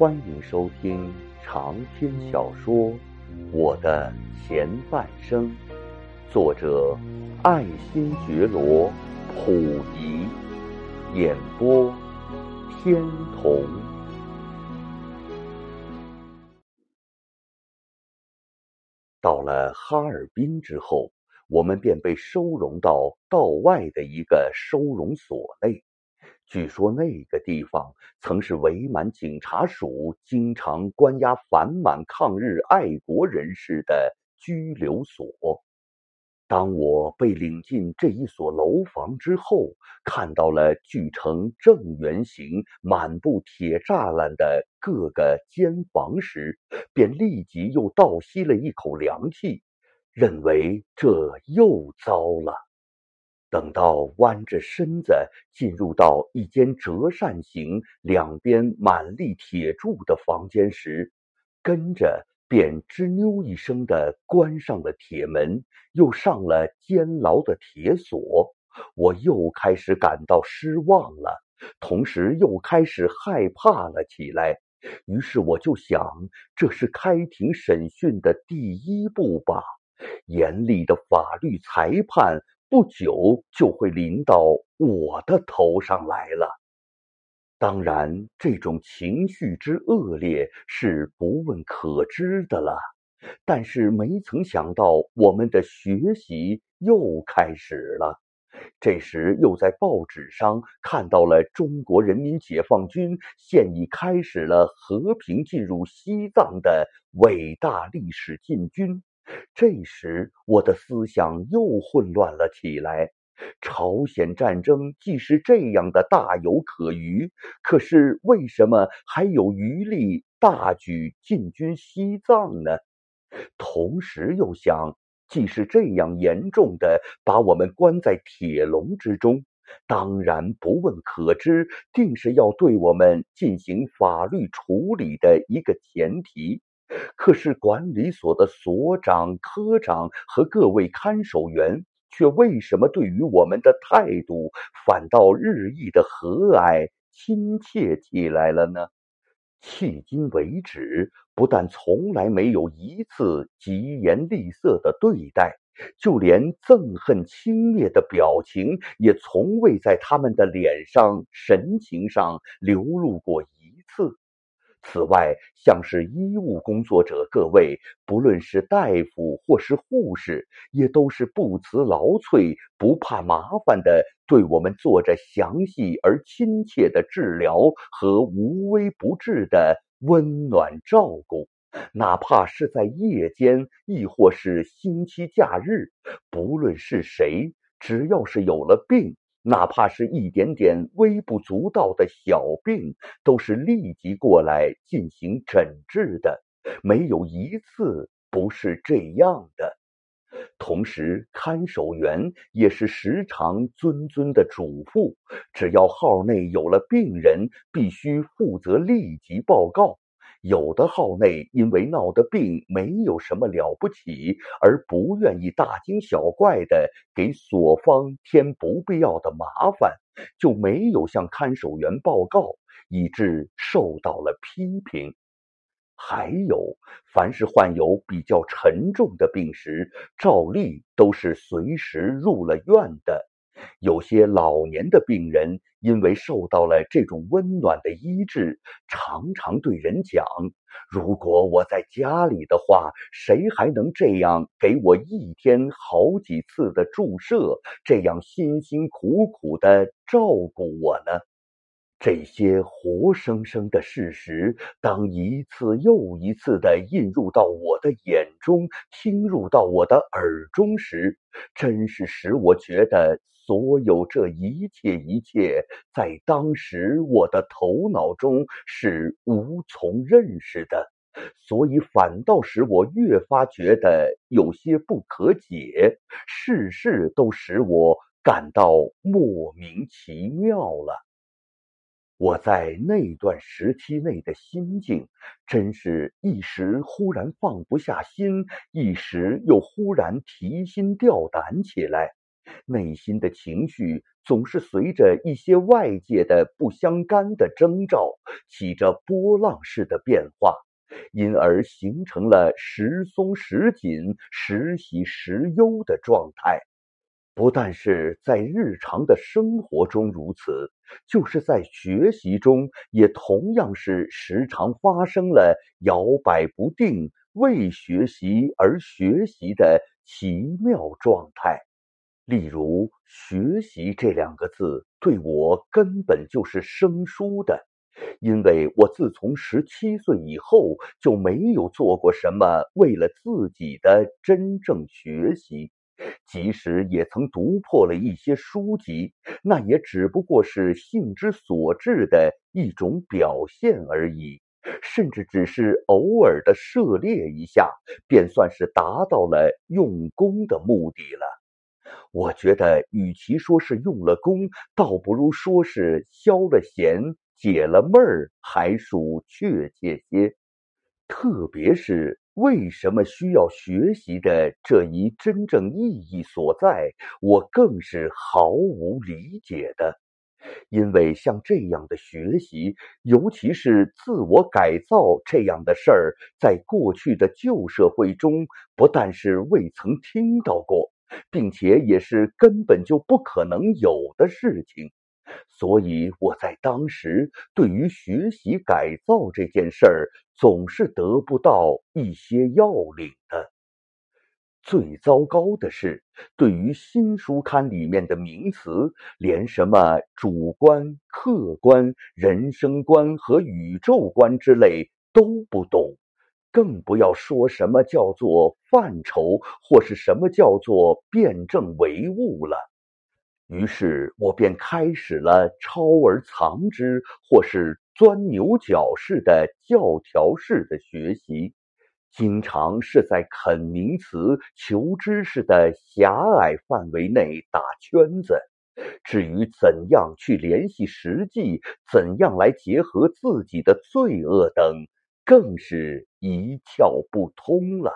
欢迎收听长篇小说《我的前半生》，作者爱新觉罗·溥仪，演播天童。到了哈尔滨之后，我们便被收容到道外的一个收容所内。据说那个地方曾是伪满警察署经常关押反满抗日爱国人士的拘留所。当我被领进这一所楼房之后，看到了锯成正圆形、满布铁栅栏的各个间房时，便立即又倒吸了一口凉气，认为这又糟了。等到弯着身子进入到一间折扇形、两边满立铁柱的房间时，跟着便吱扭一声的关上了铁门，又上了监牢的铁锁。我又开始感到失望了，同时又开始害怕了起来。于是我就想，这是开庭审讯的第一步吧？严厉的法律裁判。不久就会临到我的头上来了。当然，这种情绪之恶劣是不问可知的了。但是没曾想到，我们的学习又开始了。这时，又在报纸上看到了中国人民解放军现已开始了和平进入西藏的伟大历史进军。这时，我的思想又混乱了起来。朝鲜战争既是这样的大有可虞，可是为什么还有余力大举进军西藏呢？同时又想，既是这样严重的把我们关在铁笼之中，当然不问可知，定是要对我们进行法律处理的一个前提。可是管理所的所长、科长和各位看守员，却为什么对于我们的态度反倒日益的和蔼亲切起来了呢？迄今为止，不但从来没有一次疾言厉色的对待，就连憎恨轻蔑的表情，也从未在他们的脸上、神情上流露过一。此外，像是医务工作者各位，不论是大夫或是护士，也都是不辞劳瘁、不怕麻烦的，对我们做着详细而亲切的治疗和无微不至的温暖照顾。哪怕是在夜间，亦或是星期假日，不论是谁，只要是有了病。哪怕是一点点微不足道的小病，都是立即过来进行诊治的，没有一次不是这样的。同时，看守员也是时常谆谆的嘱咐：只要号内有了病人，必须负责立即报告。有的号内因为闹的病没有什么了不起，而不愿意大惊小怪的给所方添不必要的麻烦，就没有向看守员报告，以致受到了批评。还有，凡是患有比较沉重的病时，照例都是随时入了院的。有些老年的病人，因为受到了这种温暖的医治，常常对人讲：“如果我在家里的话，谁还能这样给我一天好几次的注射，这样辛辛苦苦的照顾我呢？”这些活生生的事实，当一次又一次的印入到我的眼中，听入到我的耳中时，真是使我觉得。所有这一切一切，在当时我的头脑中是无从认识的，所以反倒使我越发觉得有些不可解，事事都使我感到莫名其妙了。我在那段时期内的心境，真是一时忽然放不下心，一时又忽然提心吊胆起来。内心的情绪总是随着一些外界的不相干的征兆，起着波浪式的变化，因而形成了时松时紧、时喜时忧的状态。不但是在日常的生活中如此，就是在学习中，也同样是时常发生了摇摆不定、为学习而学习的奇妙状态。例如，“学习”这两个字对我根本就是生疏的，因为我自从十七岁以后就没有做过什么为了自己的真正学习。即使也曾读破了一些书籍，那也只不过是性之所至的一种表现而已，甚至只是偶尔的涉猎一下，便算是达到了用功的目的了。我觉得，与其说是用了功，倒不如说是消了闲、解了闷儿，还属确切些。特别是。为什么需要学习的这一真正意义所在，我更是毫无理解的。因为像这样的学习，尤其是自我改造这样的事儿，在过去的旧社会中，不但是未曾听到过，并且也是根本就不可能有的事情。所以我在当时对于学习改造这件事儿，总是得不到一些要领的。最糟糕的是，对于新书刊里面的名词，连什么主观、客观、人生观和宇宙观之类都不懂，更不要说什么叫做范畴，或是什么叫做辩证唯物了。于是我便开始了抄而藏之，或是钻牛角式的教条式的学习，经常是在啃名词、求知识的狭隘范围内打圈子。至于怎样去联系实际，怎样来结合自己的罪恶等，更是一窍不通了。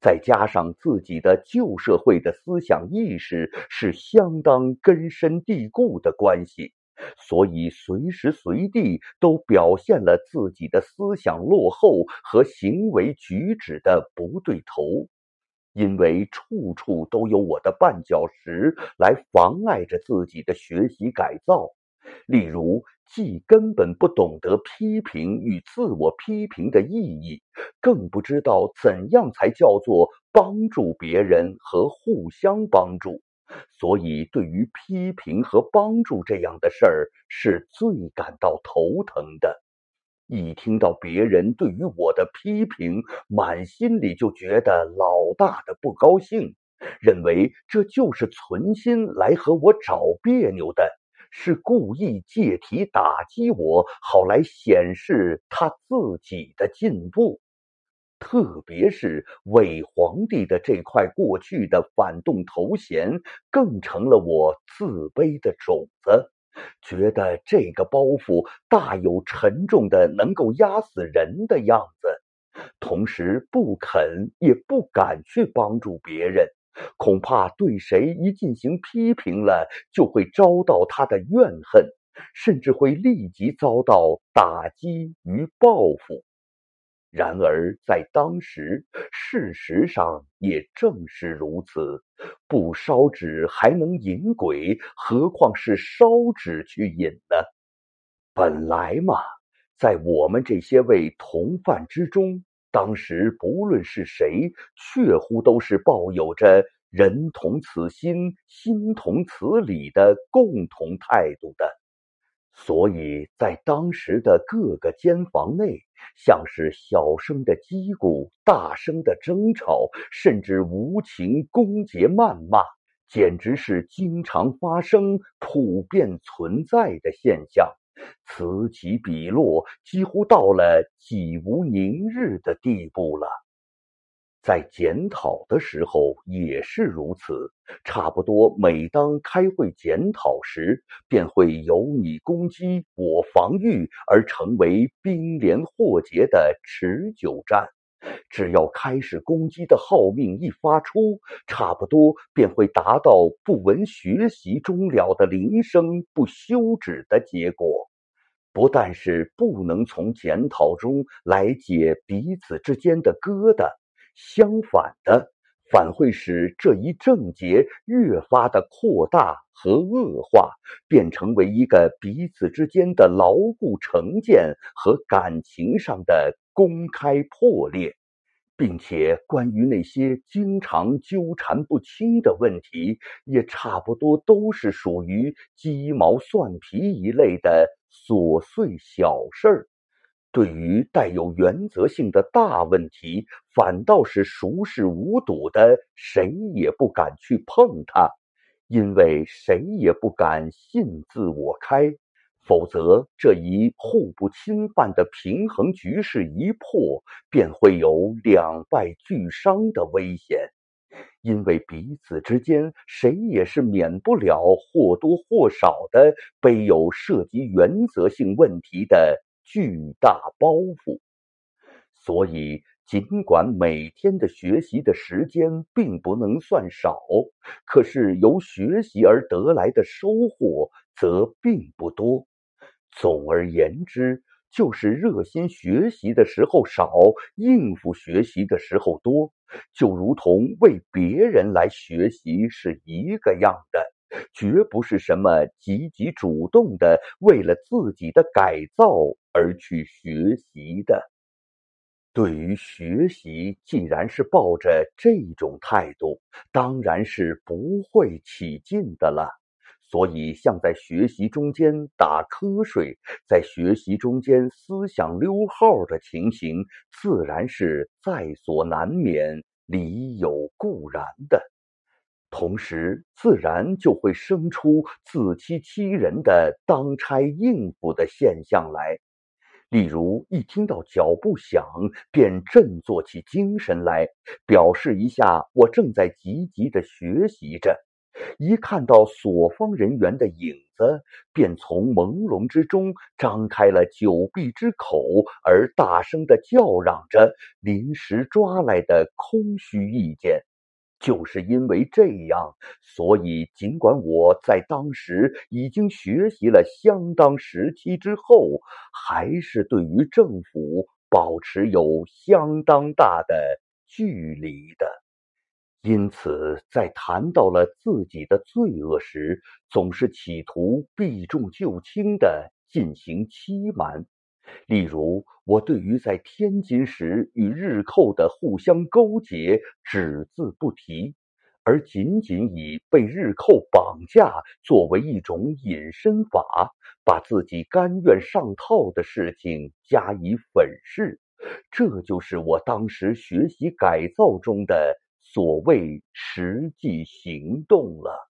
再加上自己的旧社会的思想意识是相当根深蒂固的关系，所以随时随地都表现了自己的思想落后和行为举止的不对头，因为处处都有我的绊脚石来妨碍着自己的学习改造。例如，既根本不懂得批评与自我批评的意义，更不知道怎样才叫做帮助别人和互相帮助，所以对于批评和帮助这样的事儿是最感到头疼的。一听到别人对于我的批评，满心里就觉得老大的不高兴，认为这就是存心来和我找别扭的。是故意借题打击我，好来显示他自己的进步。特别是伪皇帝的这块过去的反动头衔，更成了我自卑的种子。觉得这个包袱大有沉重的，能够压死人的样子。同时不肯也不敢去帮助别人。恐怕对谁一进行批评了，就会遭到他的怨恨，甚至会立即遭到打击与报复。然而在当时，事实上也正是如此。不烧纸还能引鬼，何况是烧纸去引呢？本来嘛，在我们这些位同犯之中。当时不论是谁，确乎都是抱有着人同此心，心同此理的共同态度的，所以在当时的各个监房内，像是小声的击鼓，大声的争吵，甚至无情攻讦谩骂，简直是经常发生、普遍存在的现象。此起彼落，几乎到了几无宁日的地步了。在检讨的时候也是如此，差不多每当开会检讨时，便会由你攻击，我防御，而成为兵连祸结的持久战。只要开始攻击的号命一发出，差不多便会达到不闻学习终了的铃声不休止的结果。不但是不能从检讨中来解彼此之间的疙瘩，相反的，反会使这一症结越发的扩大和恶化，变成为一个彼此之间的牢固成见和感情上的公开破裂。并且，关于那些经常纠缠不清的问题，也差不多都是属于鸡毛蒜皮一类的琐碎小事儿。对于带有原则性的大问题，反倒是熟视无睹的，谁也不敢去碰它，因为谁也不敢信自我开。否则，这一互不侵犯的平衡局势一破，便会有两败俱伤的危险。因为彼此之间，谁也是免不了或多或少的背有涉及原则性问题的巨大包袱。所以，尽管每天的学习的时间并不能算少，可是由学习而得来的收获则并不多。总而言之，就是热心学习的时候少，应付学习的时候多，就如同为别人来学习是一个样的，绝不是什么积极主动的为了自己的改造而去学习的。对于学习，既然是抱着这种态度，当然是不会起劲的了。所以，像在学习中间打瞌睡，在学习中间思想溜号的情形，自然是在所难免、理有固然的。同时，自然就会生出自欺欺人的当差应付的现象来。例如，一听到脚步响，便振作起精神来，表示一下我正在积极的学习着。一看到所方人员的影子，便从朦胧之中张开了久闭之口，而大声的叫嚷着临时抓来的空虚意见。就是因为这样，所以尽管我在当时已经学习了相当时期之后，还是对于政府保持有相当大的距离的。因此，在谈到了自己的罪恶时，总是企图避重就轻的进行欺瞒。例如，我对于在天津时与日寇的互相勾结，只字不提，而仅仅以被日寇绑架作为一种隐身法，把自己甘愿上套的事情加以粉饰。这就是我当时学习改造中的。所谓实际行动了。